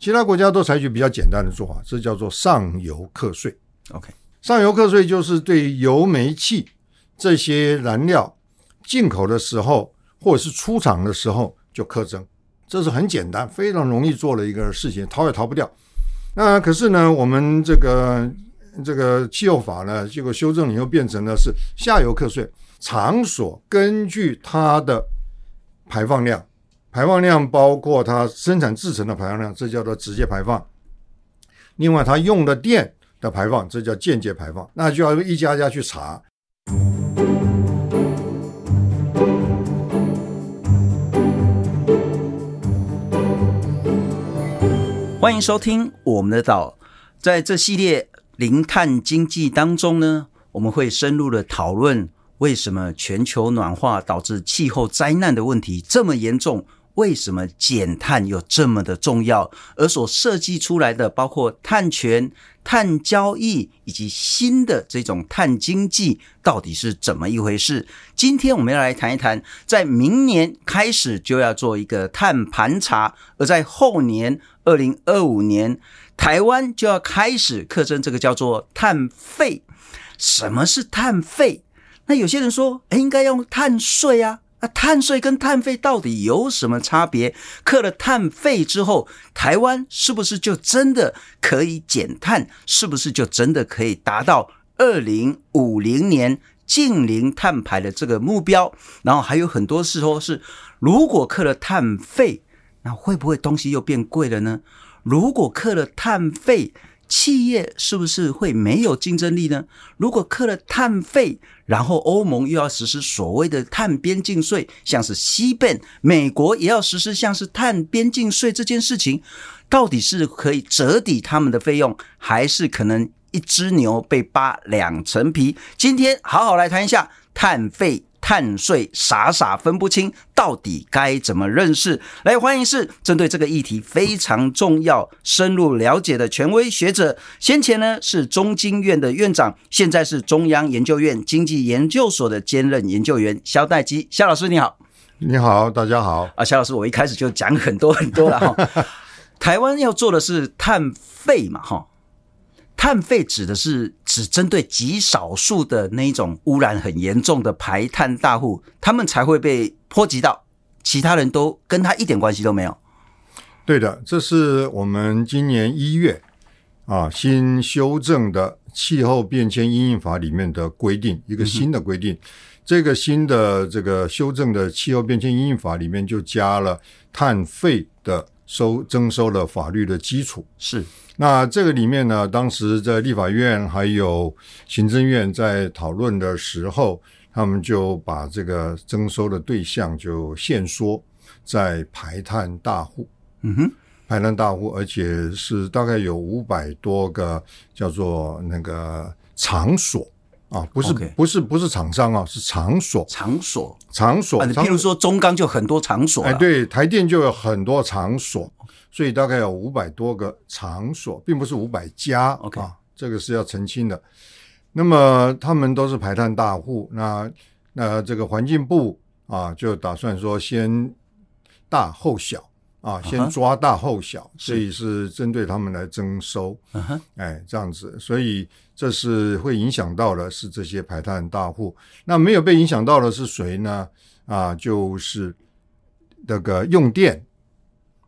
其他国家都采取比较简单的做法，这叫做上游课税。OK，上游课税就是对油煤气这些燃料进口的时候，或者是出厂的时候就课征，这是很简单、非常容易做的一个事情，逃也逃不掉。那可是呢，我们这个这个气候法呢，结果修正以后变成了是下游课税，场所根据它的排放量。排放量包括它生产制成的排放量，这叫做直接排放。另外，它用的电的排放，这叫间接排放。那就要一家家去查。欢迎收听我们的岛，在这系列零碳经济当中呢，我们会深入的讨论为什么全球暖化导致气候灾难的问题这么严重。为什么减碳有这么的重要？而所设计出来的，包括碳权、碳交易以及新的这种碳经济，到底是怎么一回事？今天我们要来谈一谈，在明年开始就要做一个碳盘查，而在后年二零二五年，台湾就要开始课征这个叫做碳费。什么是碳费？那有些人说，诶，应该用碳税啊。那碳税跟碳费到底有什么差别？课了碳费之后，台湾是不是就真的可以减碳？是不是就真的可以达到二零五零年净零碳排的这个目标？然后还有很多时候是，如果课了碳费，那会不会东西又变贵了呢？如果课了碳费，企业是不是会没有竞争力呢？如果课了碳费，然后欧盟又要实施所谓的碳边境税，像是西边美国也要实施像是碳边境税这件事情，到底是可以折抵他们的费用，还是可能一只牛被扒两层皮？今天好好来谈一下碳费。碳税傻傻分不清，到底该怎么认识？来，欢迎是针对这个议题非常重要、深入了解的权威学者。先前呢是中经院的院长，现在是中央研究院经济研究所的兼任研究员肖代基。肖老师你好，你好，大家好啊，肖老师，我一开始就讲很多很多了哈。台湾要做的是碳费嘛，哈。碳费指的是只针对极少数的那一种污染很严重的排碳大户，他们才会被波及到，其他人都跟他一点关系都没有。对的，这是我们今年一月啊新修正的气候变迁因应法里面的规定，一个新的规定。这个新的这个修正的气候变迁因应法里面就加了碳费的收征收了法律的基础是。那这个里面呢，当时在立法院还有行政院在讨论的时候，他们就把这个征收的对象就限缩在排碳大户，嗯哼，排碳大户，而且是大概有五百多个叫做那个场所啊，不是 Okay. 不是不是厂商啊，是场所，场所，场所，譬如说中钢就很多场所，哎，对，台电就有很多场所。所以大概有五百多个场所，并不是五百家 OK 啊，这个是要澄清的。那么他们都是排碳大户，那那这个环境部啊，就打算说先大后小啊，先抓大后小，uh huh. 所以是针对他们来征收。Uh huh. 哎，这样子，所以这是会影响到的是这些排碳大户。那没有被影响到的是谁呢？啊，就是那个用电。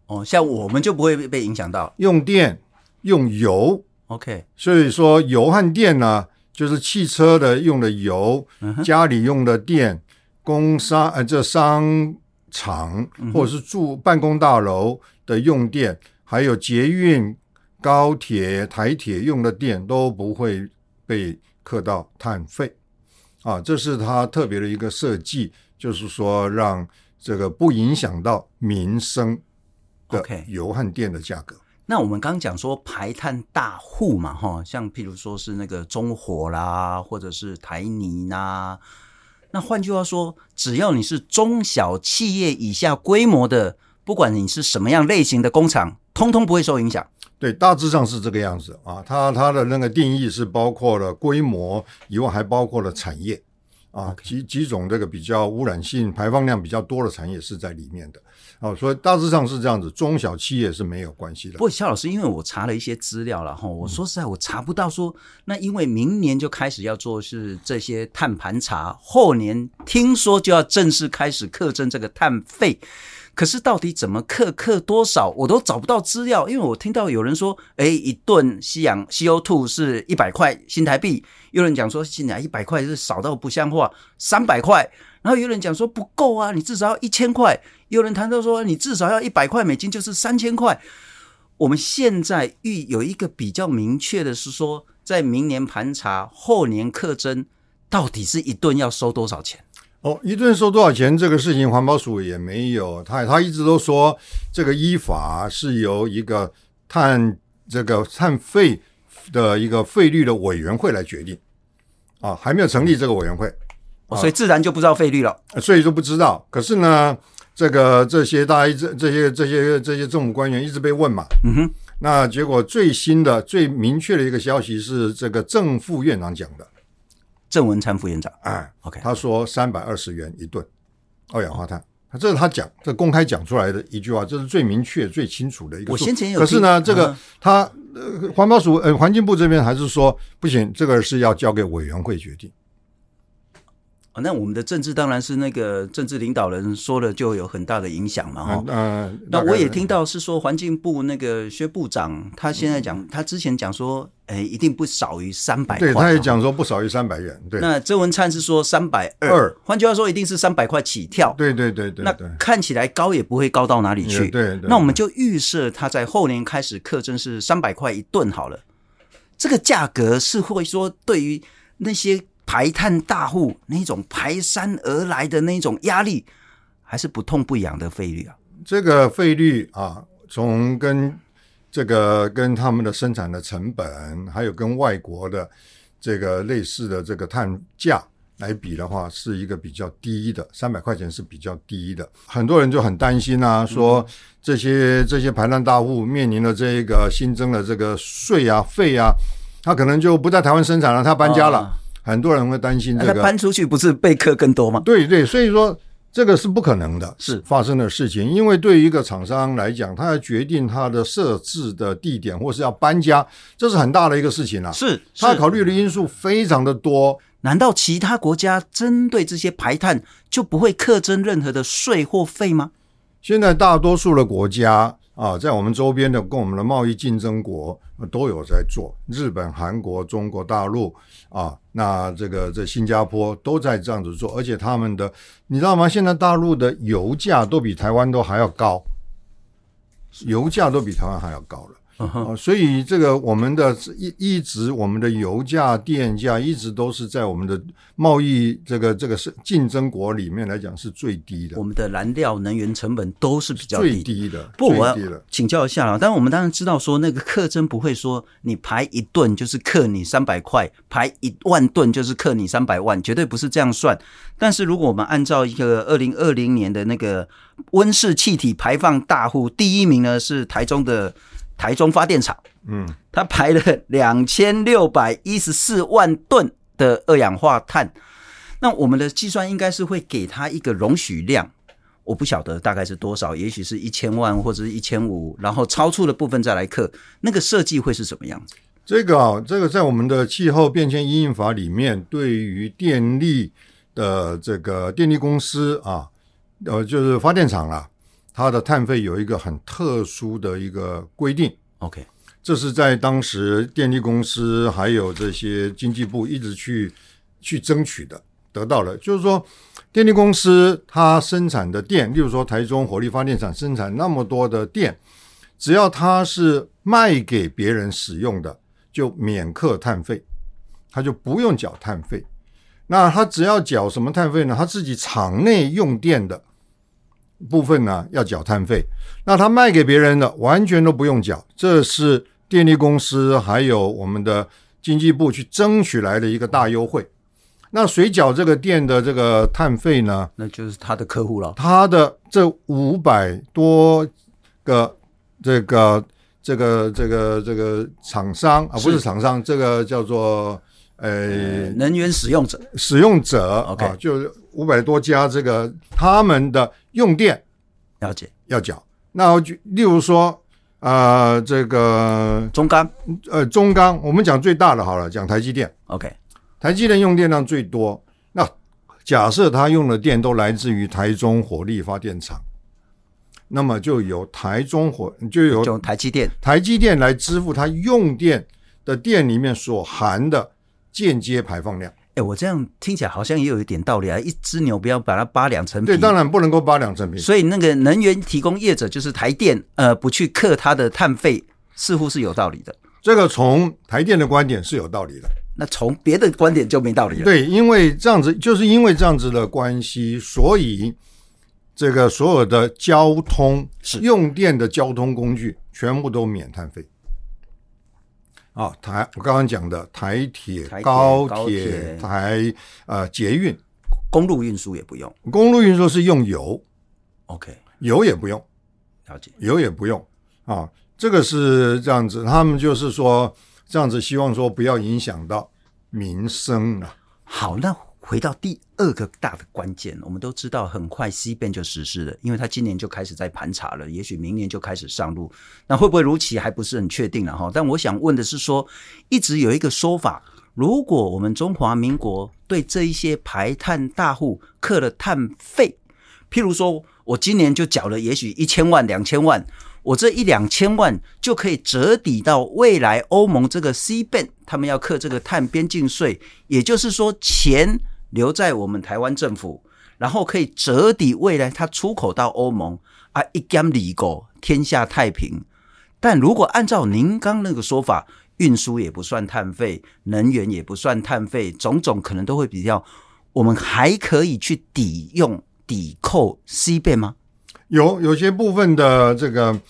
哦，像我们就不会被影响到用电、用油，OK。所以说油和电呢，就是汽车的用的油，家里用的电，工商呃这商场或者是住办公大楼的用电，还有捷运、高铁、台铁用的电都不会被刻到碳费啊，这是它特别的一个设计，就是说让这个不影响到民生。OK，油和电的价格。那我们刚刚讲说排碳大户嘛，哈，像譬如说是那个中火啦，或者是台泥呐。那换句话说，只要你是中小企业以下规模的，不管你是什么样类型的工厂，通通不会受影响。对，大致上是这个样子啊。它它的那个定义是包括了规模以外，还包括了产业啊，几几种这个比较污染性、排放量比较多的产业是在里面的。哦，所以大致上是这样子，中小企业是没有关系的。不过，萧老师，因为我查了一些资料了哈，我说实在，我查不到说，那因为明年就开始要做是这些碳盘查，后年听说就要正式开始课征这个碳费。可是到底怎么课，课多少，我都找不到资料。因为我听到有人说，哎，一吨吸氧 CO2 是一百块新台币，有人讲说现在一百块是少到不像话，三百块。然后有人讲说不够啊，你至少要一千块。有人谈到说你至少要一百块美金，就是三千块。我们现在预有一个比较明确的是说，在明年盘查，后年课征，到底是一吨要收多少钱？哦，一吨收多少钱？这个事情环保署也没有，他他一直都说这个依法是由一个碳这个碳费的一个费率的委员会来决定啊，还没有成立这个委员会。哦、所以自然就不知道费率了，所以就不知道。可是呢，这个这些大家一直这些这些这些政府官员一直被问嘛，嗯哼。那结果最新的最明确的一个消息是，这个正副院长讲的，郑文灿副院长，哎，OK，他说三百二十元一吨二氧化碳，这是他讲这公开讲出来的一句话，这是最明确最清楚的一个。我先前有，可是呢，这个他呃环保署呃环境部这边还是说不行，这个是要交给委员会决定。哦，那我们的政治当然是那个政治领导人说了就有很大的影响嘛，哈、那我也听到是说环境部那个薛部长，他现在讲，嗯、他之前讲说，哎，一定不少于三百块。对，他也讲说不少于三百元。对。那周文灿是说三百二，换句话说，一定是三百块起跳。对对对对。那看起来高也不会高到哪里去。对，对对。那我们就预设他在后年开始课征是三百块一顿好了，这个价格是会说对于那些。排碳大户那种排山而来的那种压力，还是不痛不痒的费率啊？这个费率啊，从跟这个跟他们的生产的成本，还有跟外国的这个类似的这个碳价来比的话，是一个比较低的，三百块钱是比较低的。很多人就很担心啊，说这些这些排碳大户面临的这个新增的这个税啊费啊，他可能就不在台湾生产了，他搬家了。哦很多人会担心这个，搬出去不是被课更多吗？对对，所以说这个是不可能的，是发生的事情。因为对于一个厂商来讲，他要决定他的设置的地点，或是要搬家，这是很大的一个事情啊。是，他考虑的因素非常的多。难道其他国家针对这些排碳就不会克征任何的税或费吗？现在大多数的国家。啊，在我们周边的跟我们的贸易竞争国都有在做，日本、韩国、中国大陆啊，那这个这新加坡都在这样子做，而且他们的你知道吗？现在大陆的油价都比台湾都还要高，油价都比台湾还要高了。啊，所以这个我们的一一直我们的油价、电价一直都是在我们的贸易这个这个是竞争国里面来讲是最低的。我们的燃料能源成本都是比较低最低的。不，我要请教一下了。但是我们当然知道说，那个克征不会说你排一吨就是克你三百块，排一万吨就是克你三百万，绝对不是这样算。但是如果我们按照一个二零二零年的那个温室气体排放大户，第一名呢是台中的。台中发电厂，嗯，它排了两千六百一十四万吨的二氧化碳。那我们的计算应该是会给它一个容许量，我不晓得大概是多少，也许是一千万或者是一千五，然后超出的部分再来克。那个设计会是什么样子？这个啊，这个在我们的气候变迁因应法里面，对于电力的这个电力公司啊，呃，就是发电厂啦。它的碳费有一个很特殊的一个规定，OK，这是在当时电力公司还有这些经济部一直去去争取的，得到了，就是说电力公司它生产的电，例如说台中火力发电厂生产那么多的电，只要它是卖给别人使用的，就免课碳费，它就不用缴碳费。那它只要缴什么碳费呢？它自己厂内用电的。部分呢要缴碳费，那他卖给别人的完全都不用缴，这是电力公司还有我们的经济部去争取来的一个大优惠。那谁缴这个电的这个碳费呢？那就是他的客户了。他的这五百多个这个这个这个这个厂商啊，不是厂商，这个叫做。呃，能源使用者，使用者，OK，啊，就五百多家这个他们的用电了解要缴。那我就例如说，呃，这个中钢，呃，中钢，我们讲最大的好了，讲台积电。OK，台积电用电量最多。那假设它用的电都来自于台中火力发电厂，那么就由台中火就由台积电台积电来支付它用电的电里面所含的间接排放量。哎，我这样听起来好像也有一点道理啊！一只牛不要把它扒两层皮。对，当然不能够扒两层皮。所以那个能源提供业者就是台电，呃，不去克它的碳费，似乎是有道理的。这个从台电的观点是有道理的，那从别的观点就没道理了。对，因为这样子，就是因为这样子的关系，所以这个所有的交通是用电的交通工具全部都免碳费。啊，台我刚刚讲的台铁、高铁、台呃捷运，公路运输也不用，公路运输是用油，OK，油也不用，了解，油也不用。啊，这个是这样子，他们就是说这样子，希望说不要影响到民生啊。好，那。回到第二个大的关键，我们都知道很快 C 边就实施了，因为它今年就开始在盘查了，也许明年就开始上路。那会不会如期还不是很确定了哈。但我想问的是说，一直有一个说法，如果我们中华民国对这一些排碳大户课了碳费，譬如说我今年就缴了也许一千万、两千万。我这一两千万就可以折抵到未来欧盟这个 CBAM，他们要课这个碳边境税，也就是说钱留在我们台湾政府，然后可以折抵未来它出口到欧盟啊，一干里狗天下太平。但如果按照您刚那个说法，运输也不算碳费，能源也不算碳费，种种可能都会比较，我们还可以去抵用抵扣 C 贝吗？有有些部分的这个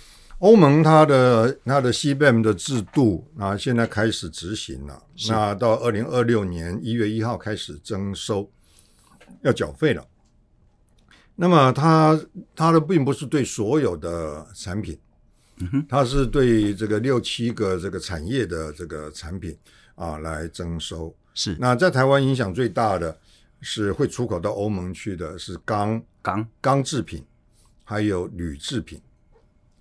欧盟它的它的 CBAM 的制度啊，现在开始执行了。那到二零二六年一月一号开始征收，要缴费了。那么它它的并不是对所有的产品，它是对这个六七个这个产业的这个产品啊来征收。是。那在台湾影响最大的是会出口到欧盟去的是钢钢钢制品。还有铝制品，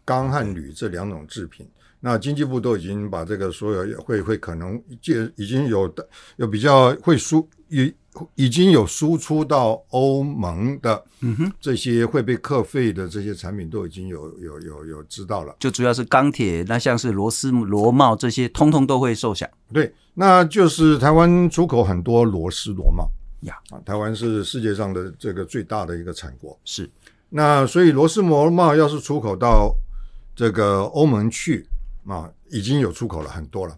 钢和铝这两种制品，那经济部都已经把这个所有会会可能借已经有的有比较会输已已经有输出到欧盟的，嗯哼，这些会被课费的这些产品都已经有有有有知道了。就主要是钢铁，那像是螺丝螺帽这些，通通都会受响。对，那就是台湾出口很多螺丝螺帽呀，啊，台湾是世界上的这个最大的一个产国，是。那所以螺丝螺帽要是出口到这个欧盟去啊，已经有出口了很多了。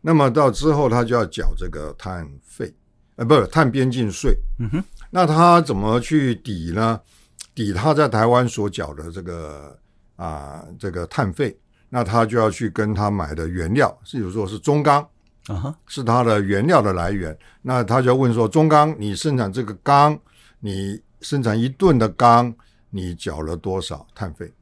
那么到之后他就要缴这个碳费，呃，不是碳边境税。嗯哼。那他怎么去抵呢？抵他在台湾所缴的这个啊这个碳费，那他就要去跟他买的原料，比如说是中钢，啊哈，是他的原料的来源。那他就要问说，中钢你生产这个钢，你生产一吨的钢。你缴了多少碳费？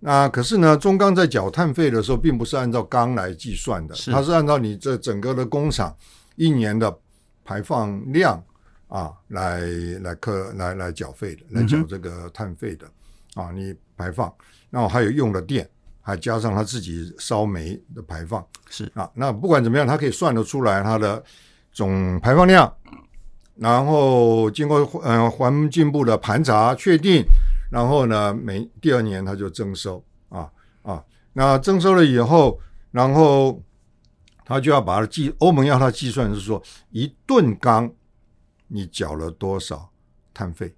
那可是呢，中钢在缴碳费的时候，并不是按照钢来计算的，是它是按照你这整个的工厂一年的排放量啊来来克来来缴费的，来缴这个碳费的、嗯、啊。你排放，然后还有用的电，还加上他自己烧煤的排放，是啊。那不管怎么样，它可以算得出来它的总排放量，然后经过呃环境部的盘查确定。然后呢，每第二年他就征收啊啊，那征收了以后，然后他就要把它计，欧盟要他计算是说一吨钢你缴了多少碳费？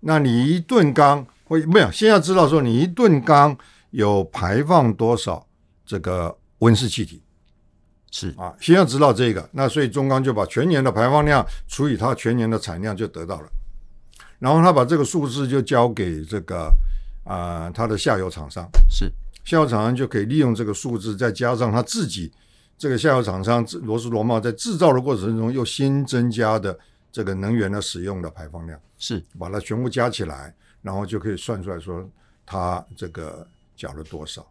那你一吨钢会没有？先要知道说你一吨钢有排放多少这个温室气体？是啊，先要知道这个，那所以中钢就把全年的排放量除以它全年的产量就得到了。然后他把这个数字就交给这个啊、呃，他的下游厂商是下游厂商就可以利用这个数字，再加上他自己这个下游厂商螺丝螺帽在制造的过程中又新增加的这个能源的使用的排放量是把它全部加起来，然后就可以算出来说他这个缴了多少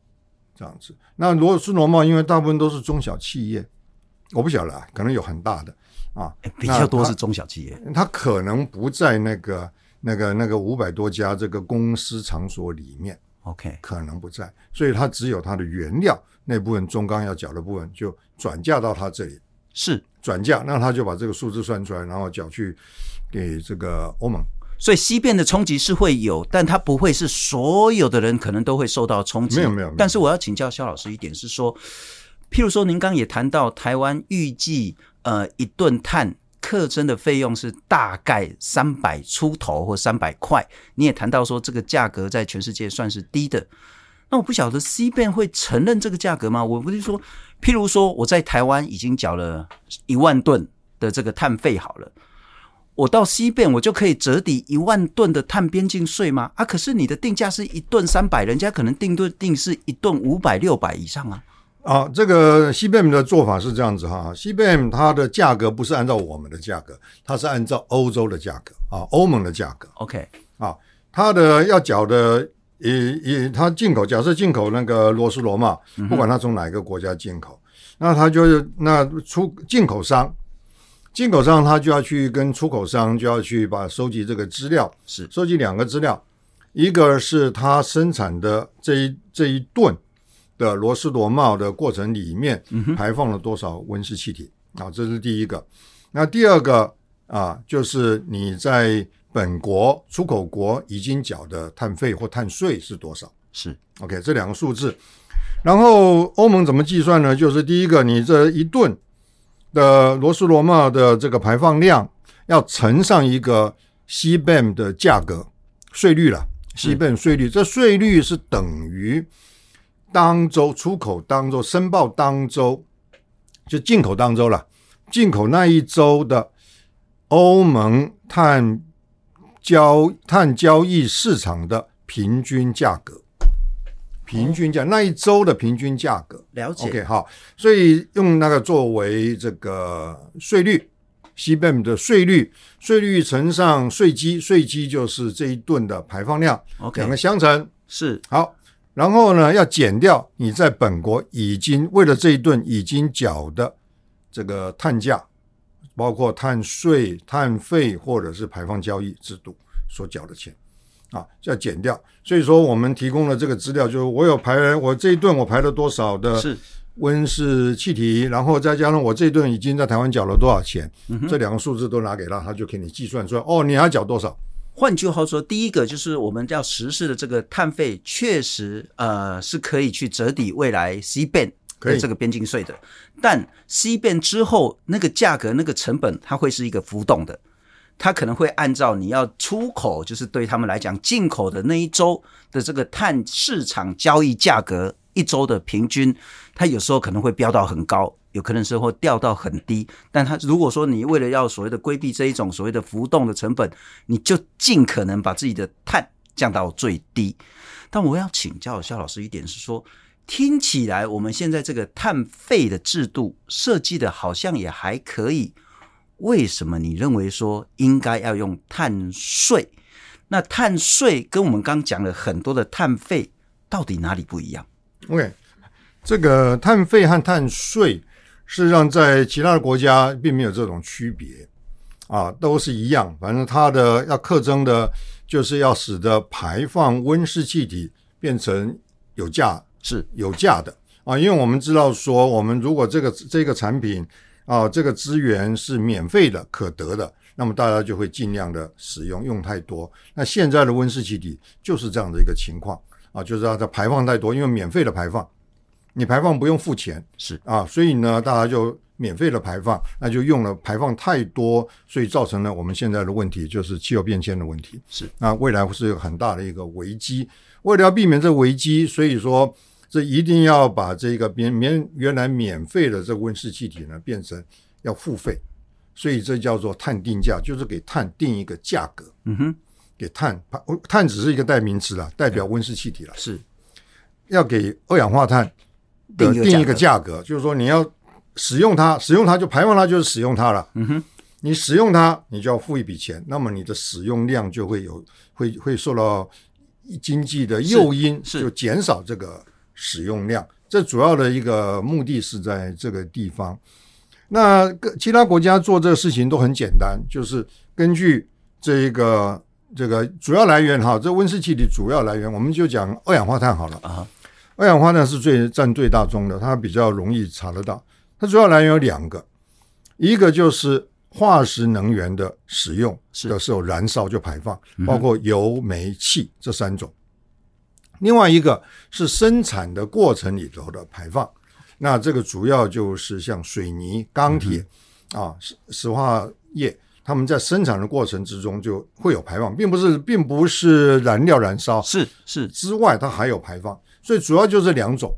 这样子。那螺丝螺帽因为大部分都是中小企业，我不晓得，啊可能有很大的啊，比较多是中小企业，它可能不在那个。那个那个五百多家这个公司场所里面，OK，可能不在，所以它只有它的原料那部分中钢要缴的部分就转嫁到它这里，是转嫁，那他就把这个数字算出来，然后缴去给这个欧盟。所以西变的冲击是会有，但它不会是所有的人可能都会受到冲击。没有没有。但是我要请教肖老师一点是说，譬如说您刚刚也谈到台湾预计呃一吨碳课征的费用是大概三百出头或三百块，你也谈到说这个价格在全世界算是低的。那我不晓得西边会承认这个价格吗？我不是说，譬如说我在台湾已经缴了一万吨的这个碳费好了。我到西边，我就可以折抵一万吨的碳边境税吗？啊，可是你的定价是一吨三百，人家可能定吨定是一吨五百六百以上啊。啊，这个 CBAM 的做法是这样子哈，CBAM 它的价格不是按照我们的价格，它是按照欧洲的价格啊，欧盟的价格。OK，啊，它的要缴的，以以它进口，假设进口那个罗斯罗嘛，不管它从哪一个国家进口，嗯、那它就是那出进口商。进口商他就要去跟出口商就要去把收集这个资料，是收集两个资料，一个是他生产的这一这一吨的螺丝螺帽的过程里面排放了多少温室气体啊，这是第一个。那第二个啊，就是你在本国出口国已经缴的碳费或碳税是多少？是 OK，这两个数字。然后欧盟怎么计算呢？就是第一个，你这一吨。的罗斯罗帽的这个排放量要乘上一个 CBAM 的价格税率了，CBAM 税率，这税率是等于当周出口当周申报当周就进口当周了，进口那一周的欧盟碳交碳交易市场的平均价格。平均价那一周的平均价格，了解。OK，好，所以用那个作为这个税率，CBAM 的税率，税率乘上税基，税基就是这一吨的排放量，OK，两个相乘。是。好。然后呢，要减掉你在本国已经为了这一顿已经缴的这个碳价，包括碳税、碳费或者是排放交易制度所缴的钱。啊，要减掉，所以说我们提供了这个资料，就是我有排，我这一顿我排了多少的温室气体，然后再加上我这一顿已经在台湾缴了多少钱，嗯、这两个数字都拿给他，他就给你计算出来。哦，你还缴多少？换句话说，第一个就是我们要实施的这个碳费，确实呃是可以去折抵未来 CBAM 的这个边境税的，但 CBAM 之后那个价格那个成本它会是一个浮动的。它可能会按照你要出口，就是对他们来讲进口的那一周的这个碳市场交易价格一周的平均，它有时候可能会飙到很高，有可能是会掉到很低。但它如果说你为了要所谓的规避这一种所谓的浮动的成本，你就尽可能把自己的碳降到最低。但我要请教肖老师一点是说，听起来我们现在这个碳费的制度设计的好像也还可以。为什么你认为说应该要用碳税？那碳税跟我们刚讲了很多的碳费，到底哪里不一样？OK，这个碳费和碳税，事实上在其他的国家并没有这种区别啊，都是一样。反正它的要特征的，就是要使得排放温室气体变成有价，是有价的啊。因为我们知道说，我们如果这个这个产品。啊，这个资源是免费的、可得的，那么大家就会尽量的使用，用太多。那现在的温室气体就是这样的一个情况啊，就是它的排放太多，因为免费的排放，你排放不用付钱，是啊，所以呢，大家就免费的排放，那就用了排放太多，所以造成了我们现在的问题，就是气候变迁的问题。是，那未来会是有很大的一个危机。为了要避免这个危机，所以说。这一定要把这个免免原来免费的这温室气体呢，变成要付费，所以这叫做碳定价，就是给碳定一个价格。嗯哼，给碳碳只是一个代名词了，代表温室气体了。是，要给二氧化碳的定一个价格，就是说你要使用它，使用它就排放它就是使用它了。嗯哼，你使用它，你就要付一笔钱，那么你的使用量就会有会会受到经济的诱因，就减少这个。使用量，这主要的一个目的是在这个地方。那个其他国家做这个事情都很简单，就是根据这一个这个主要来源哈，这温室气体主要来源，我们就讲二氧化碳好了啊。二氧化碳是最占最大宗的，它比较容易查得到。它主要来源有两个，一个就是化石能源的使用的时候燃烧就排放，包括油、煤、气这三种。另外一个是生产的过程里头的排放，那这个主要就是像水泥、钢铁啊、石石化业。他们在生产的过程之中就会有排放，并不是，并不是燃料燃烧是是之外，它还有排放，所以主要就这两种。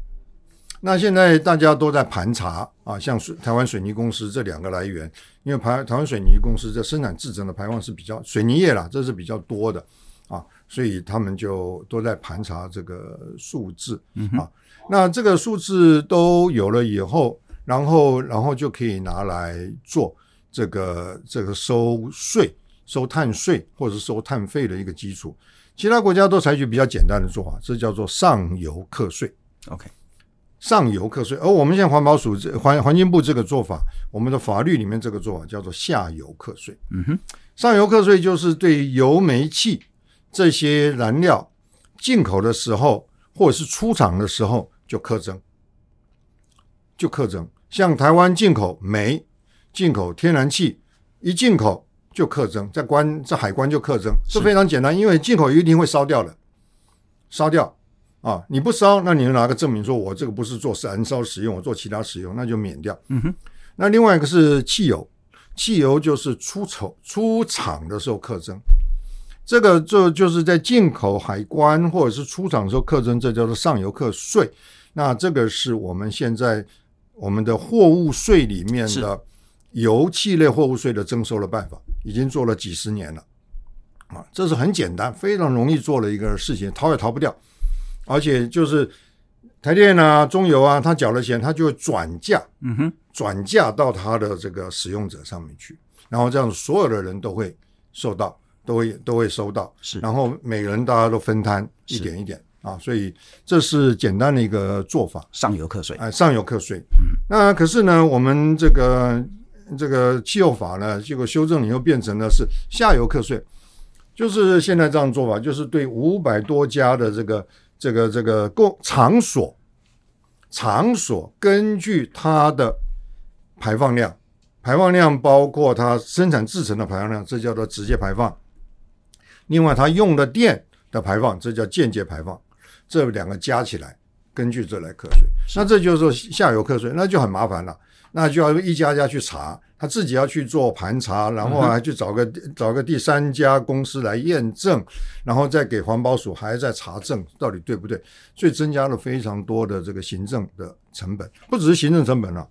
那现在大家都在盘查啊，像水台湾水泥公司这两个来源，因为台台湾水泥公司这生产制程的排放是比较水泥业啦，这是比较多的啊，所以他们就都在盘查这个数字啊。那这个数字都有了以后，然后然后就可以拿来做。这个这个收税、收碳税或者收碳费的一个基础，其他国家都采取比较简单的做法，这叫做上游课税。OK，上游课税，而我们现在环保署这环环境部这个做法，我们的法律里面这个做法叫做下游课税。嗯哼，上游课税就是对油、煤气这些燃料进口的时候，或者是出厂的时候就课征，就课征。像台湾进口煤。进口天然气一进口就课征，在关在海关就课征，是非常简单，因为进口一定会烧掉的，烧掉啊！你不烧，那你就拿个证明说，我这个不是做燃烧使用，我做其他使用，那就免掉。嗯哼。那另外一个是汽油，汽油就是出丑出厂的时候课征，这个就就是在进口海关或者是出厂的时候课征，这叫做上游课税。那这个是我们现在我们的货物税里面的。油气类货物税的征收的办法已经做了几十年了，啊，这是很简单、非常容易做的一个事情，逃也逃不掉。而且就是台电啊、中油啊，他缴了钱，他就会转嫁，嗯哼，转嫁到他的这个使用者上面去，然后这样所有的人都会受到，都会都会收到，是，然后每个人大家都分摊一点一点啊，所以这是简单的一个做法，上游课税，哎，上游课税。嗯，那可是呢，我们这个。这个气候法呢，结果修正以后变成了是下游课税，就是现在这样做法，就是对五百多家的这个这个这个工场所，场所根据它的排放量，排放量包括它生产制成的排放量，这叫做直接排放；另外它用的电的排放，这叫间接排放。这两个加起来，根据这来课税，那这就是下游课税，那就很麻烦了。那就要一家家去查，他自己要去做盘查，然后还去找个、嗯、找个第三家公司来验证，然后再给环保署还在查证到底对不对，所以增加了非常多的这个行政的成本，不只是行政成本了、啊，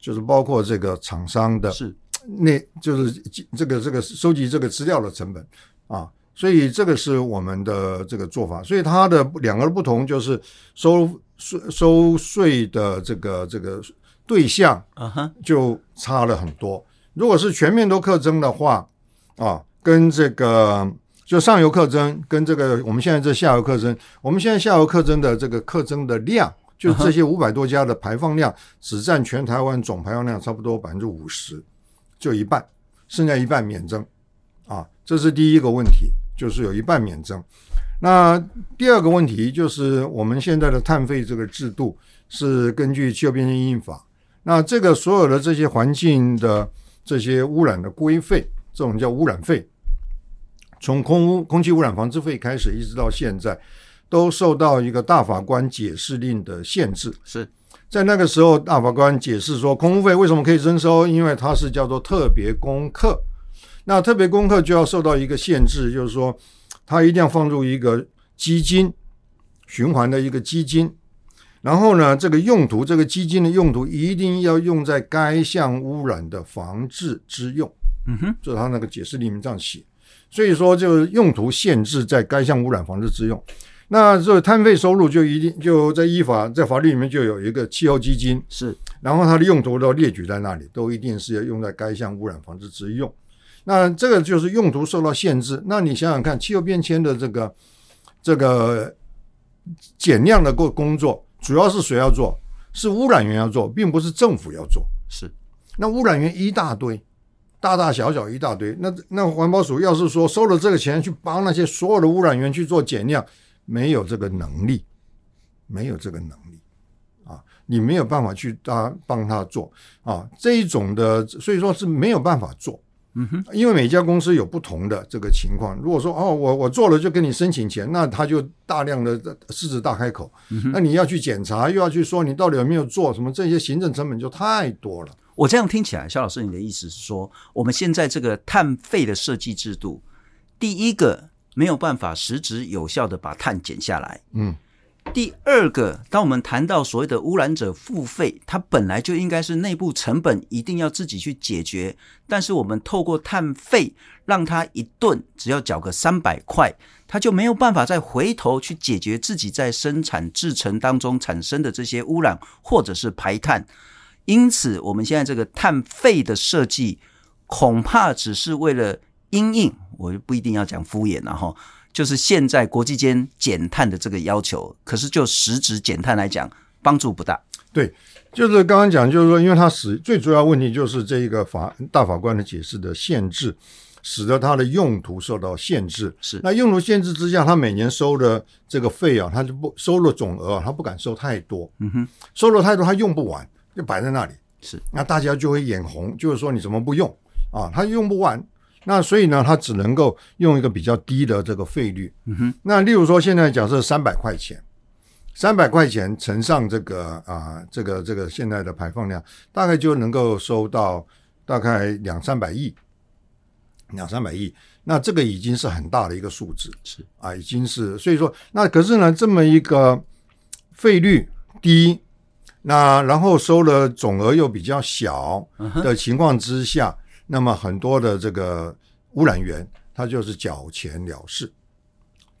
就是包括这个厂商的，是。那就是这个这个收集这个资料的成本啊，所以这个是我们的这个做法，所以它的两个不同就是收税收税的这个这个。对象啊就差了很多。Uh. 如果是全面都课征的话，啊，跟这个就上游课征，跟这个我们现在这下游课征，我们现在下游课征的这个课征的量，就这些五百多家的排放量，uh. 只占全台湾总排放量差不多百分之五十，就一半，剩下一半免征。啊，这是第一个问题，就是有一半免征。那第二个问题就是我们现在的碳费这个制度是根据气候变迁因应法。那这个所有的这些环境的这些污染的规费，这种叫污染费，从空污空气污染防治费开始，一直到现在，都受到一个大法官解释令的限制。是在那个时候，大法官解释说，空污费为什么可以征收？因为它是叫做特别功课。那特别功课就要受到一个限制，就是说，它一定要放入一个基金，循环的一个基金。然后呢，这个用途，这个基金的用途一定要用在该项污染的防治之用。嗯哼，就是他那个解释里面这样写。所以说，就用途限制在该项污染防治之用。那这个摊费收入就一定就在依法在法律里面就有一个气候基金。是，然后它的用途都列举在那里，都一定是要用在该项污染防治之用。那这个就是用途受到限制。那你想想看，气候变迁的这个这个减量的工工作。主要是谁要做？是污染源要做，并不是政府要做。是，那污染源一大堆，大大小小一大堆。那那环保署要是说收了这个钱去帮那些所有的污染源去做减量，没有这个能力，没有这个能力啊，你没有办法去帮帮他做啊，这一种的，所以说是没有办法做。嗯哼，因为每家公司有不同的这个情况。如果说哦，我我做了就跟你申请钱，那他就大量的狮子大开口。嗯哼，那你要去检查，又要去说你到底有没有做什么，这些行政成本就太多了。我这样听起来，肖老师，你的意思是说，我们现在这个碳费的设计制度，第一个没有办法实质有效的把碳减下来。嗯。第二个，当我们谈到所谓的污染者付费，它本来就应该是内部成本一定要自己去解决。但是我们透过碳费，让它一顿只要缴个三百块，它就没有办法再回头去解决自己在生产制程当中产生的这些污染或者是排碳。因此，我们现在这个碳费的设计，恐怕只是为了因应，我就不一定要讲敷衍了哈。就是现在国际间减碳的这个要求，可是就实质减碳来讲，帮助不大。对，就是刚刚讲，就是说，因为它使最主要问题就是这一个法大法官的解释的限制，使得它的用途受到限制。是，那用途限制之下，它每年收的这个费啊，它就不收了总额啊，它不敢收太多。嗯哼，收了太多，它用不完，就摆在那里。是，那大家就会眼红，就是说你怎么不用啊？它用不完。那所以呢，它只能够用一个比较低的这个费率。嗯哼。那例如说，现在假设三百块钱，三百块钱乘上这个啊、呃，这个这个现在的排放量，大概就能够收到大概两三百亿，两三百亿。那这个已经是很大的一个数字，是啊，已经是。所以说，那可是呢，这么一个费率低，那然后收的总额又比较小的情况之下。嗯那么很多的这个污染源，它就是缴钱了事，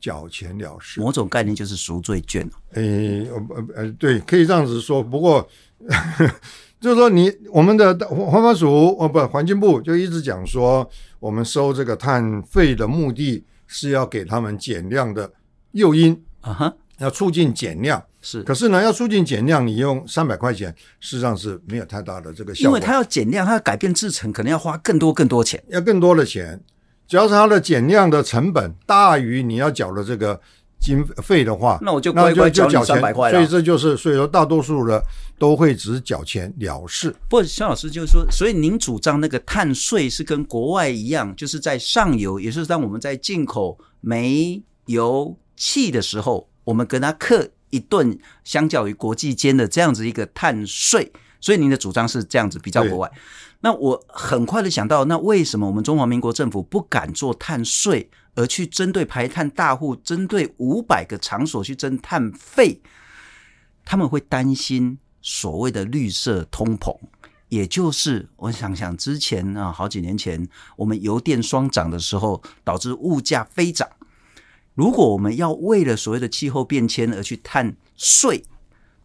缴钱了事。某种概念就是赎罪券。诶，呃呃，对，可以这样子说。不过，呵 呵就是说你我们的环保署哦，不，环境部就一直讲说，我们收这个碳费的目的是要给他们减量的诱因啊哈，要促进减量。是，可是呢，要促进减量，你用三百块钱，事实上是没有太大的这个效果。因为它要减量，它要改变制程，可能要花更多更多钱，要更多的钱。只要是它的减量的成本大于你要缴的这个经费的话，那我就乖乖缴三百块了。所以这就是，所以说大多数的都会只缴钱了事。不过萧老师就是说，所以您主张那个碳税是跟国外一样，就是在上游，也就是当我们在进口煤油气的时候，我们跟他课。一顿相较于国际间的这样子一个碳税，所以您的主张是这样子比较国外。那我很快的想到，那为什么我们中华民国政府不敢做碳税，而去针对排碳大户，针对五百个场所去征碳费？他们会担心所谓的绿色通膨，也就是我想想之前啊，好几年前我们油电双涨的时候，导致物价飞涨。如果我们要为了所谓的气候变迁而去碳税，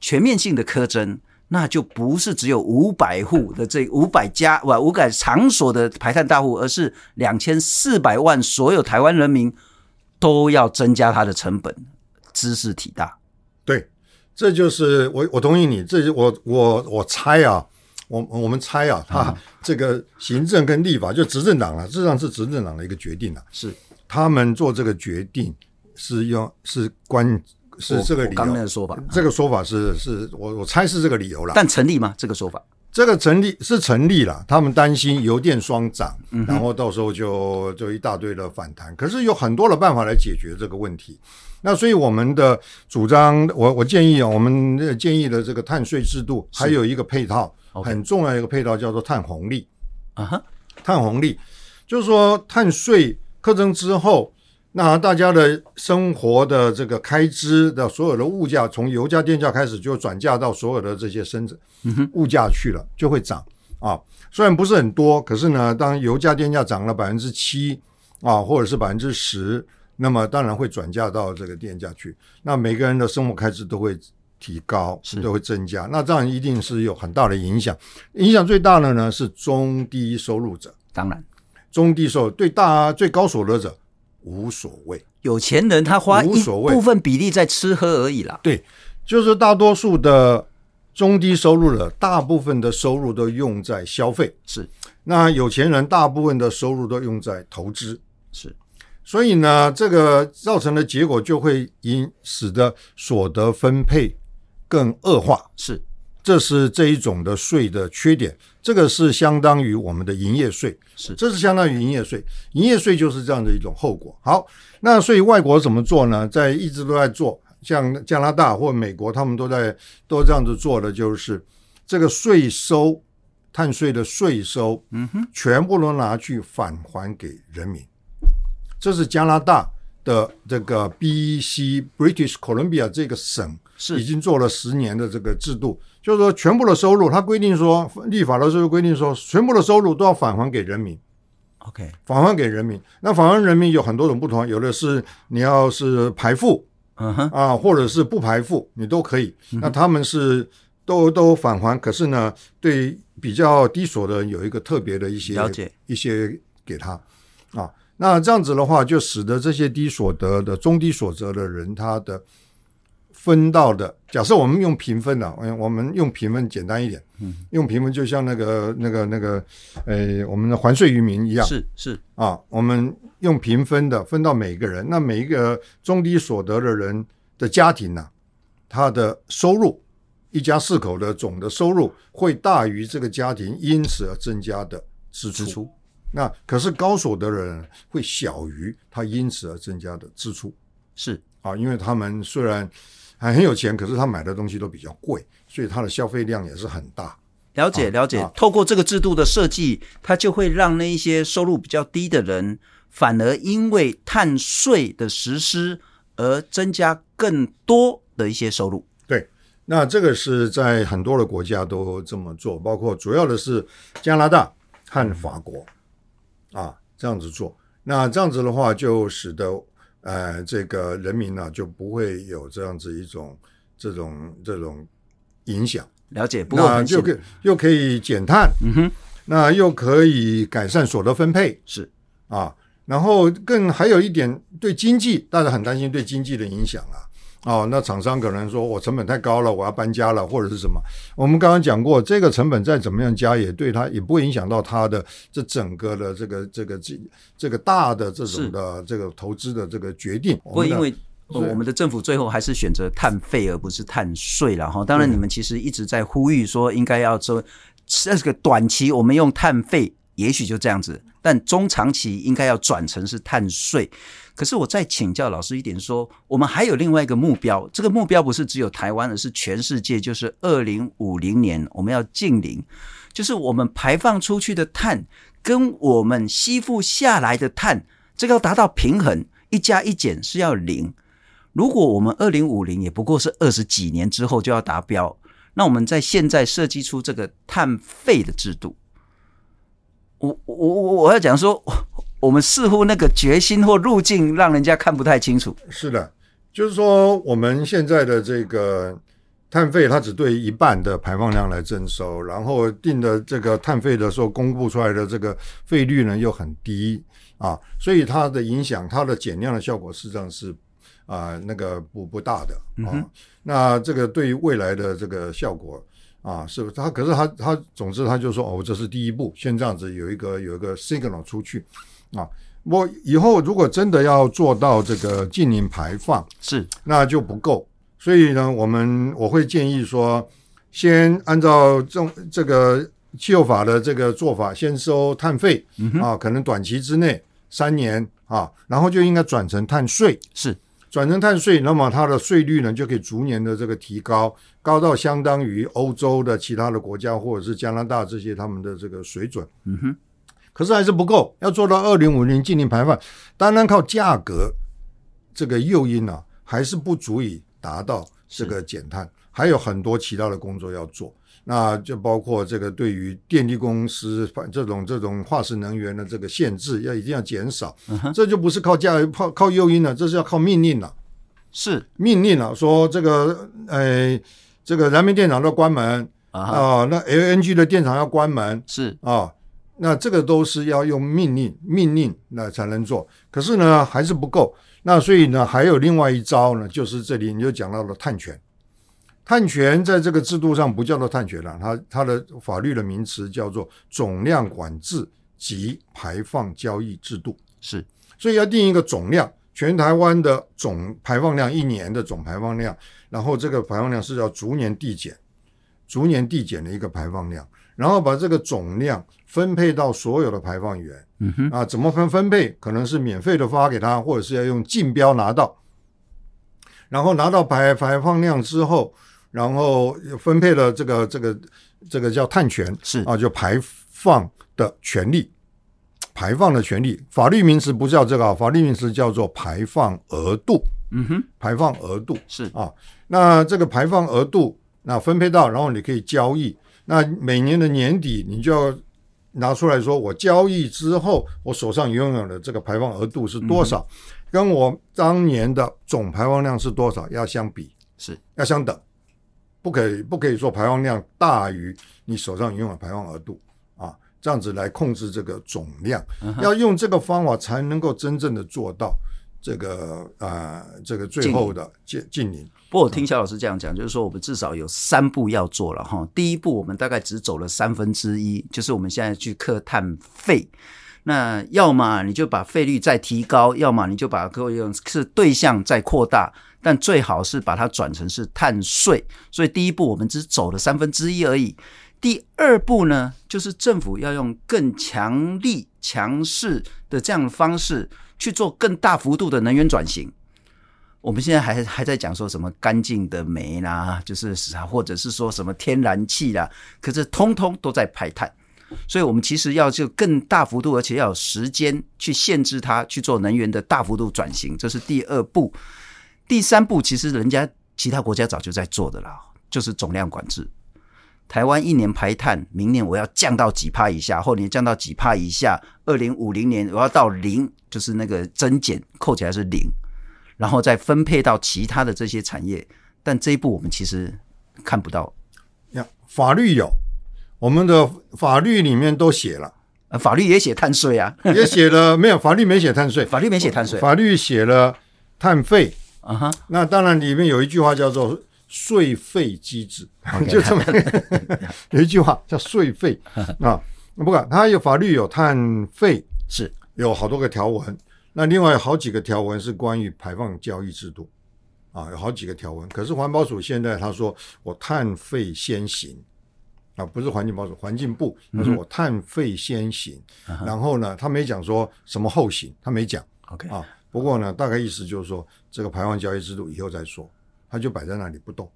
全面性的苛征，那就不是只有五百户的这五百家不五百场所的排碳大户，而是两千四百万所有台湾人民都要增加它的成本，知识体大。对，这就是我我同意你，这是我我我猜啊，我我们猜啊，他这个行政跟立法就执政党啊，事实上是执政党的一个决定啊，是。他们做这个决定是用是关是这个理由，刚那个说法，这个说法是是我我猜是这个理由了。但成立吗？这个说法，这个成立是成立了。他们担心油电双涨，然后到时候就就一大堆的反弹。可是有很多的办法来解决这个问题。那所以我们的主张，我我建议啊，我们建议的这个碳税制度还有一个配套，很重要一个配套叫做碳红利啊哈，碳红利就是说碳税。课征之后，那大家的生活的这个开支的所有的物价，从油价、电价开始就转嫁到所有的这些生产物价去了，就会涨啊。虽然不是很多，可是呢，当油价、电价涨了百分之七啊，或者是百分之十，那么当然会转嫁到这个电价去。那每个人的生活开支都会提高，都会增加。那这样一定是有很大的影响。影响最大的呢是中低收入者，当然。中低收入对大最高所得者无所谓，有钱人他花一部分比例在吃喝而已啦。对，就是大多数的中低收入的大部分的收入都用在消费。是，那有钱人大部分的收入都用在投资，是，所以呢，这个造成的结果就会因使得所得分配更恶化，是。这是这一种的税的缺点，这个是相当于我们的营业税，是，这是相当于营业税，营业税就是这样的一种后果。好，那所以外国怎么做呢？在一直都在做，像加拿大或美国，他们都在都这样子做的，就是这个税收，碳税的税收，嗯哼，全部都拿去返还给人民。这是加拿大的这个 B.C. British Columbia 这个省是已经做了十年的这个制度。就是说，全部的收入，他规定说，立法的时候规定说，全部的收入都要返还给人民。OK，返还给人民。那返还人民有很多种不同，有的是你要是排富，嗯哼，啊，或者是不排付，你都可以。那他们是都都返还，可是呢，对比较低所得人有一个特别的一些了解一些给他啊。那这样子的话，就使得这些低所得的中低所得的人，他的。分到的，假设我们用平分的，我们用平分简单一点，嗯，用平分就像那个那个那个，呃，我们的还税于民一样，是是。啊，我们用平分的分到每一个人，那每一个中低所得的人的家庭呢，他的收入，一家四口的总的收入会大于这个家庭因此而增加的支出，支出，那可是高所得的人会小于他因此而增加的支出，是。啊，因为他们虽然。还很有钱，可是他买的东西都比较贵，所以他的消费量也是很大。了解了解，透过这个制度的设计，它就会让那一些收入比较低的人，反而因为碳税的实施而增加更多的一些收入。对，那这个是在很多的国家都这么做，包括主要的是加拿大和法国啊，这样子做。那这样子的话，就使得。呃，这个人民呢就不会有这样子一种这种这种影响。了解，不过那就可又可以减碳，嗯哼，那又可以改善所得分配，是啊，然后更还有一点对经济，大家很担心对经济的影响啊。哦，那厂商可能说我成本太高了，我要搬家了，或者是什么？我们刚刚讲过，这个成本再怎么样加，也对他也不会影响到他的这整个的这个这个这这个大的这种的这个投资的这个决定。不过因为我们的政府最后还是选择碳费而不是碳税了哈。当然，你们其实一直在呼吁说应该要说这个短期我们用碳费，也许就这样子，但中长期应该要转成是碳税。可是我再请教老师一点说，我们还有另外一个目标，这个目标不是只有台湾，而是全世界，就是二零五零年我们要净零，就是我们排放出去的碳跟我们吸附下来的碳，这个要达到平衡，一加一减是要零。如果我们二零五零也不过是二十几年之后就要达标，那我们在现在设计出这个碳费的制度，我我我我要讲说。我们似乎那个决心或路径让人家看不太清楚。是的，就是说我们现在的这个碳费，它只对一半的排放量来征收，然后定的这个碳费的时候公布出来的这个费率呢又很低啊，所以它的影响，它的减量的效果实际上是啊、呃、那个不不大的啊。嗯、那这个对于未来的这个效果啊，是不是？他可是他他总之他就说哦，这是第一步，先这样子有一个有一个 signal 出去。啊，我以后如果真的要做到这个净零排放，是那就不够。所以呢，我们我会建议说，先按照这这个气候法的这个做法，先收碳费、嗯、啊，可能短期之内三年啊，然后就应该转成碳税，是转成碳税，那么它的税率呢就可以逐年的这个提高，高到相当于欧洲的其他的国家或者是加拿大这些他们的这个水准。嗯哼。可是还是不够，要做到二零五零净零排放，单单靠价格这个诱因呢、啊，还是不足以达到这个减碳，还有很多其他的工作要做。那就包括这个对于电力公司这种这种化石能源的这个限制，要一定要减少。这就不是靠价靠靠诱因了，这是要靠命令了。是命令了，说这个呃这个燃煤电厂要关门啊，那 LNG 的电厂要关门是啊。那这个都是要用命令，命令那才能做。可是呢，还是不够。那所以呢，还有另外一招呢，就是这里你就讲到了碳权。碳权在这个制度上不叫做碳权了，它它的法律的名词叫做总量管制及排放交易制度。是，所以要定一个总量，全台湾的总排放量，一年的总排放量，然后这个排放量是要逐年递减，逐年递减的一个排放量，然后把这个总量分配到所有的排放源。嗯哼，啊，怎么分分配？可能是免费的发给他，或者是要用竞标拿到，然后拿到排排放量之后。然后分配了这个这个这个叫碳权是。啊，就排放的权利，排放的权利，法律名词不叫这个啊，法律名词叫做排放额度。嗯哼，排放额度。是。啊，那这个排放额度，那分配到，然后你可以交易。那每年的年底，你就要拿出来说，我交易之后，我手上拥有的这个排放额度是多少，嗯、跟我当年的总排放量是多少要相比，是。要相等。不可以，不可以说排放量大于你手上拥有的排放额度啊，这样子来控制这个总量，要用这个方法才能够真正的做到这个啊、呃，这个最后的近近零。不过我听肖老师这样讲，就是说我们至少有三步要做了哈。第一步，我们大概只走了三分之一，就是我们现在去克碳费。那要么你就把费率再提高，要么你就把各位用是对象再扩大。但最好是把它转成是碳税，所以第一步我们只走了三分之一而已。第二步呢，就是政府要用更强力、强势的这样的方式去做更大幅度的能源转型。我们现在还还在讲说什么干净的煤啦，就是或者是说什么天然气啦，可是通通都在排碳。所以我们其实要就更大幅度，而且要有时间去限制它去做能源的大幅度转型，这是第二步。第三步其实人家其他国家早就在做的了，就是总量管制。台湾一年排碳，明年我要降到几帕以下，后年降到几帕以下，二零五零年我要到零，就是那个增减扣起来是零，然后再分配到其他的这些产业。但这一步我们其实看不到。呀，法律有，我们的法律里面都写了，法律也写碳税啊，也写了没有？法律没写碳税，法律没写碳税，法律写了碳费。啊哈，那当然里面有一句话叫做税费机制，okay. 就这么 有一句话叫税费 啊。不管它有法律有碳费，是有好多个条文。那另外有好几个条文是关于排放交易制度啊，有好几个条文。可是环保署现在他说我碳费先行啊，不是环境保署，环境部他说我碳费先行，嗯，然后呢他没讲说什么后行，他没讲。OK 啊。不过呢，大概意思就是说，这个排放交易制度以后再说，他就摆在那里不动，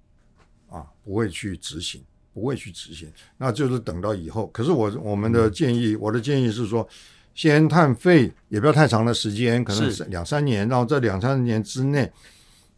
啊，不会去执行，不会去执行，那就是等到以后。可是我我们的建议，嗯、我的建议是说，先碳费也不要太长的时间，可能是两三年，然后这两三年之内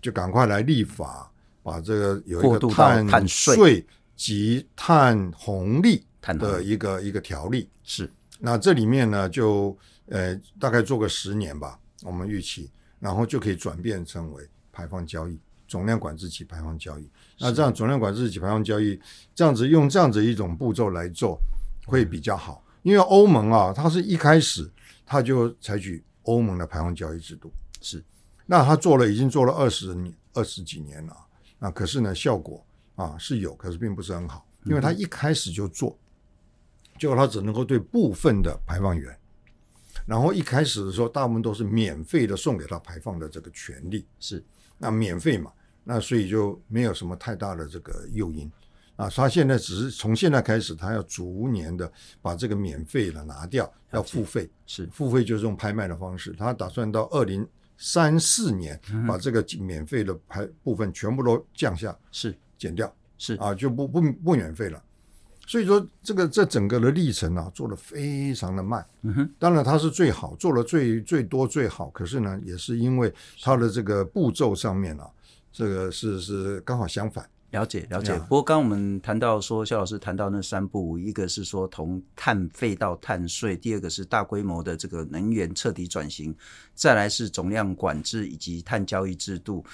就赶快来立法，把这个有一个碳税及碳红利的一个一个条例。是，那这里面呢，就呃大概做个十年吧。我们预期，然后就可以转变成为排放交易、总量管制及排放交易。那这样总量管制及排放交易，这样子用这样子一种步骤来做会比较好。因为欧盟啊，它是一开始它就采取欧盟的排放交易制度，是。那它做了已经做了二十年、二十几年了。那可是呢，效果啊是有，可是并不是很好，因为他一开始就做，结果他只能够对部分的排放源。然后一开始的时候，大部分都是免费的送给他排放的这个权利，是那免费嘛，那所以就没有什么太大的这个诱因啊。他现在只是从现在开始，他要逐年的把这个免费的拿掉，要付费，是付费就是用拍卖的方式。他打算到二零三四年把这个免费的排部分全部都降下，是减掉，是啊，就不不不免费了。所以说，这个这整个的历程啊，做得非常的慢。嗯哼，当然它是最好，做了最最多最好。可是呢，也是因为它的这个步骤上面啊，这个是是刚好相反。了解了解。不过刚刚我们谈到说，肖老师谈到那三步，一个是说从碳费到碳税，第二个是大规模的这个能源彻底转型，再来是总量管制以及碳交易制度。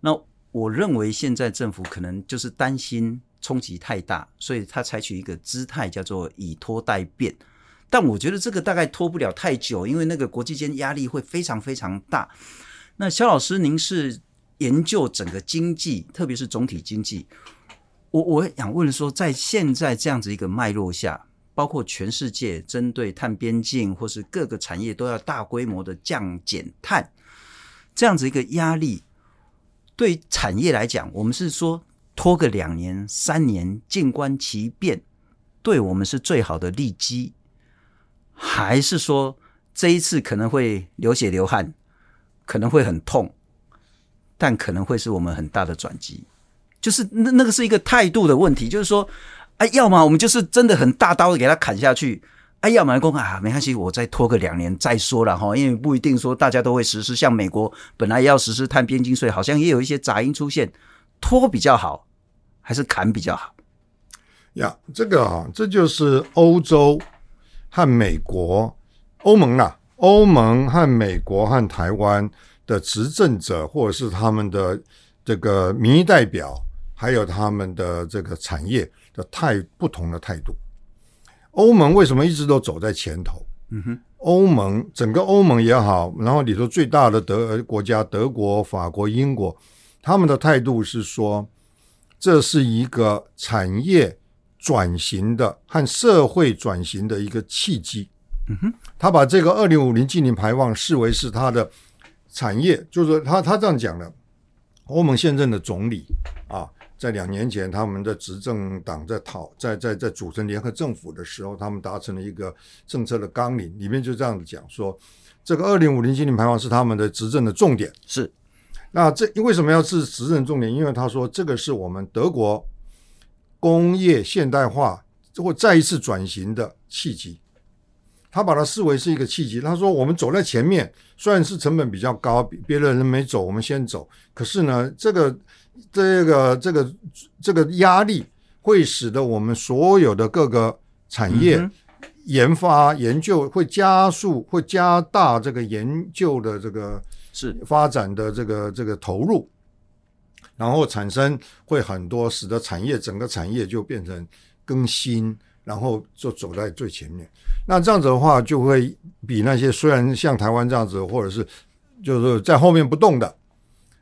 那我认为现在政府可能就是担心。冲击太大，所以他采取一个姿态叫做以拖代变。但我觉得这个大概拖不了太久，因为那个国际间压力会非常非常大。那肖老师，您是研究整个经济，特别是总体经济，我我想问说，在现在这样子一个脉络下，包括全世界针对碳边境或是各个产业都要大规模的降减碳，这样子一个压力，对产业来讲，我们是说拖个两年、三年，静观其变，对我们是最好的利基，还是说这一次可能会流血流汗，可能会很痛，但可能会是我们很大的转机？就是那那个是一个态度的问题，就是说，哎，要么我们就是真的很大刀的给他砍下去，哎，要么公啊，没关系，我再拖个两年再说了哈，因为不一定说大家都会实施。像美国本来要实施碳边境税，好像也有一些杂音出现，拖比较好，还是砍比较好？呀，这个啊，这就是欧洲和美国、欧盟、啊，欧盟和美国和台湾的执政者，或者是他们的这个民意代表。还有他们的这个产业的态不同的态度，欧盟为什么一直都走在前头？嗯哼，欧盟整个欧盟也好，然后里头最大的德国家德国、法国、英国，他们的态度是说，这是一个产业转型的和社会转型的一个契机。嗯哼，他把这个二零五零净零排放视为是他的产业，就是他他这样讲的，欧盟现任的总理啊。在两年前，他们的执政党在讨在在在组成联合政府的时候，他们达成了一个政策的纲领，里面就这样子讲说，这个二零五零净零排放是他们的执政的重点。是，那这为什么要是执政重点？因为他说这个是我们德国工业现代化或再一次转型的契机，他把它视为是一个契机。他说我们走在前面，虽然是成本比较高，别的人没走，我们先走，可是呢，这个。这个这个这个压力会使得我们所有的各个产业研发研究会加速，会加大这个研究的这个是发展的这个这个投入，然后产生会很多，使得产业整个产业就变成更新，然后就走在最前面。那这样子的话，就会比那些虽然像台湾这样子，或者是就是在后面不动的。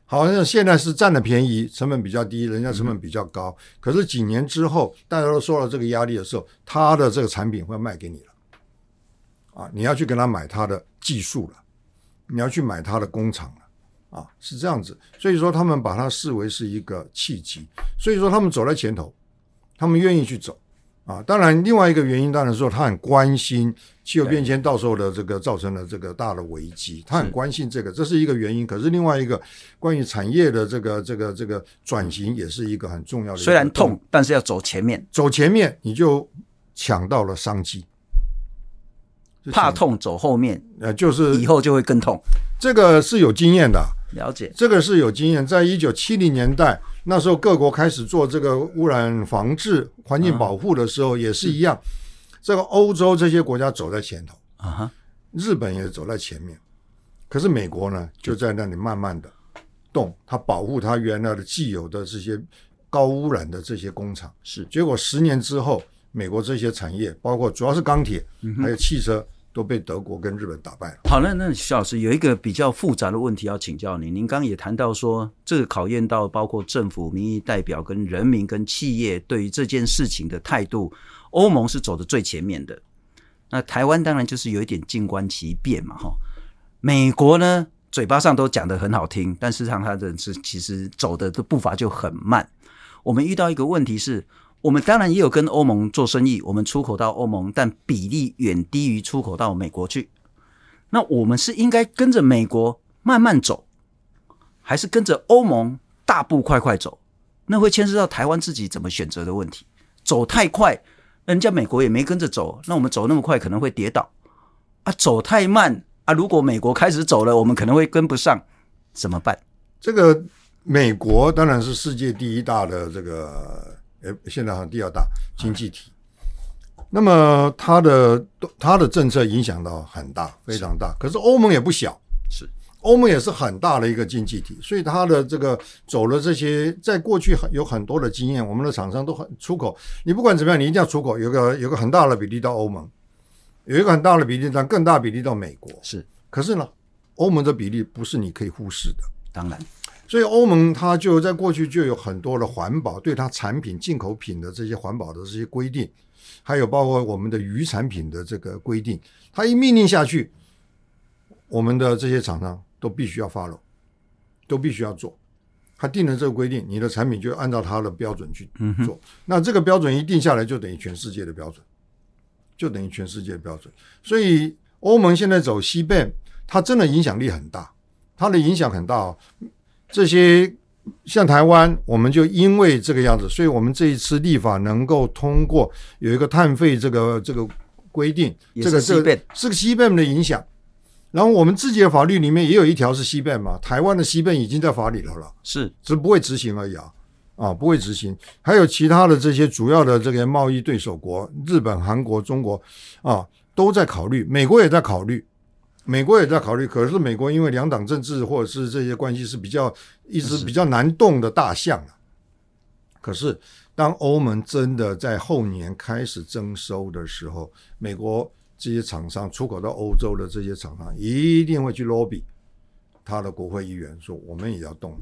好像现在是占了便宜，成本比较低，人家成本比较高。可是几年之后，大家都受到这个压力的时候，他的这个产品会卖给你了，啊，你要去跟他买他的技术了，你要去买他的工厂了，啊，是这样子。所以说，他们把它视为是一个契机，所以说他们走在前头，他们愿意去走。啊，当然，另外一个原因当然是说他很关心气候变迁到时候的这个造成了这个大的危机，他很关心这个，这是一个原因。可是另外一个关于产业的这个这个这个转型也是一个很重要的。虽然痛，但是要走前面，走前面你就抢到了商机。怕痛走后面，呃，就是以后就会更痛。这个是有经验的，了解。这个是有经验，在一九七零年代。那时候各国开始做这个污染防治、环境保护的时候，也是一样。这个欧洲这些国家走在前头，啊，日本也走在前面。可是美国呢，就在那里慢慢的动，它保护它原来的既有的这些高污染的这些工厂。是，结果十年之后，美国这些产业，包括主要是钢铁，还有汽车。都被德国跟日本打败了。好，那那徐老师有一个比较复杂的问题要请教您。您刚刚也谈到说，这个考验到包括政府、民意代表、跟人民、跟企业对于这件事情的态度。欧盟是走的最前面的，那台湾当然就是有一点静观其变嘛，哈。美国呢，嘴巴上都讲得很好听，但事实上它的是其实走的的步伐就很慢。我们遇到一个问题是。我们当然也有跟欧盟做生意，我们出口到欧盟，但比例远低于出口到美国去。那我们是应该跟着美国慢慢走，还是跟着欧盟大步快快走？那会牵涉到台湾自己怎么选择的问题。走太快，人家美国也没跟着走，那我们走那么快可能会跌倒啊。走太慢啊，如果美国开始走了，我们可能会跟不上，怎么办？这个美国当然是世界第一大的这个。呃，现在好像第二大经济体，那么它的它的政策影响到很大，非常大。可是欧盟也不小，是欧盟也是很大的一个经济体，所以它的这个走了这些，在过去很有很多的经验，我们的厂商都很出口。你不管怎么样，你一定要出口，有个有个很大的比例到欧盟，有一个很大的比例，但更大比例到美国。是，可是呢，欧盟的比例不是你可以忽视的。当然，所以欧盟它就在过去就有很多的环保，对它产品进口品的这些环保的这些规定，还有包括我们的鱼产品的这个规定，它一命令下去，我们的这些厂商都必须要 follow，都必须要做。他定了这个规定，你的产品就按照它的标准去做。嗯、那这个标准一定下来，就等于全世界的标准，就等于全世界的标准。所以欧盟现在走 CBAM，它真的影响力很大，它的影响很大哦。这些像台湾，我们就因为这个样子，所以我们这一次立法能够通过有一个碳费这个这个规定，这个这个是个 CBAM 的影响。然后我们自己的法律里面也有一条是 CBAM 嘛，台湾的 CBAM 已经在法里头了，是只不会执行而已啊，啊不会执行。还有其他的这些主要的这个贸易对手国，日本、韩国、中国啊都在考虑，美国也在考虑。美国也在考虑，可是美国因为两党政治或者是这些关系是比较一直比较难动的大象啊。可是当欧盟真的在后年开始征收的时候，美国这些厂商出口到欧洲的这些厂商一定会去 lobby 他的国会议员，说我们也要动。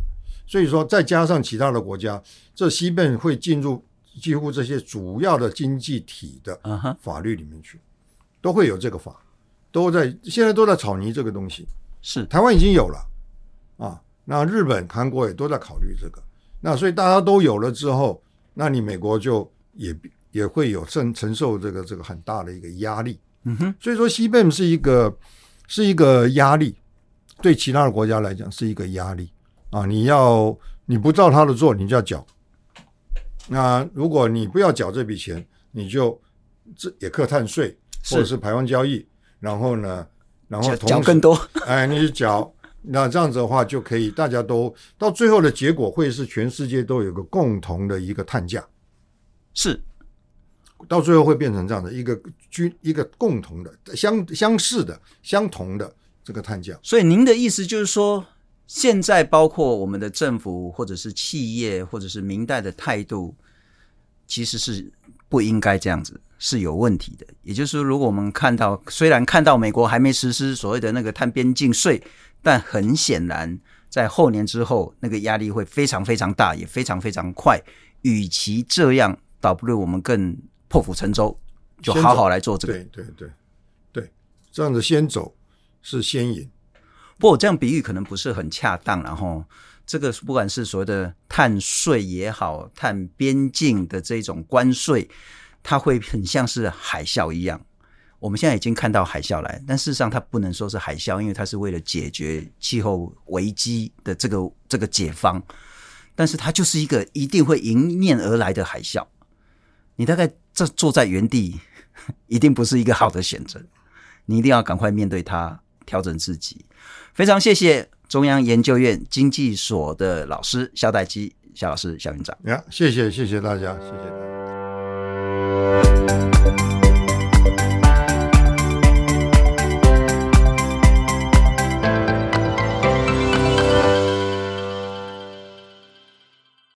所以说再加上其他的国家，这西边会进入几乎这些主要的经济体的法律里面去，都会有这个法。都在现在都在炒泥这个东西，是。台湾已经有了。啊，那日本、韩国也都在考虑这个，那所以大家都有了之后，那你美国就也也会有承承受这个这个很大的一个压力，嗯哼，所以说 CBAM 是一个是一个压力，对其他的国家来讲是一个压力。啊，你要你不照他的做，你就要缴，那如果你不要缴这笔钱，你就这也课碳税或者是排放交易。然后呢，然后讲更多，哎，你讲，那这样子的话就可以，大家都到最后的结果会是全世界都有个共同的一个碳价，是，到最后会变成这样的一个均一个共同的相相似的相同的这个碳价。所以您的意思就是说，现在包括我们的政府或者是企业或者是明代的态度，其实是不应该这样子。是有问题的，也就是说，如果我们看到，虽然看到美国还没实施所谓的那个碳边境税，但很显然，在后年之后，那个压力会非常非常大，也非常非常快。与其这样，倒不如我们更破釜沉舟，就好好来做这个。对对对对，这样子先走是先赢。不过我这样比喻可能不是很恰当，然后这个不管是所谓的碳税也好，碳边境的这种关税。它会很像是海啸一样，我们现在已经看到海啸来，但事实上它不能说是海啸，因为它是为了解决气候危机的这个这个解方，但是它就是一个一定会迎面而来的海啸。你大概这坐在原地，一定不是一个好的选择，你一定要赶快面对它，调整自己。非常谢谢中央研究院经济所的老师肖代基肖老师肖院长，呀，谢谢谢谢大家，谢谢大家。Música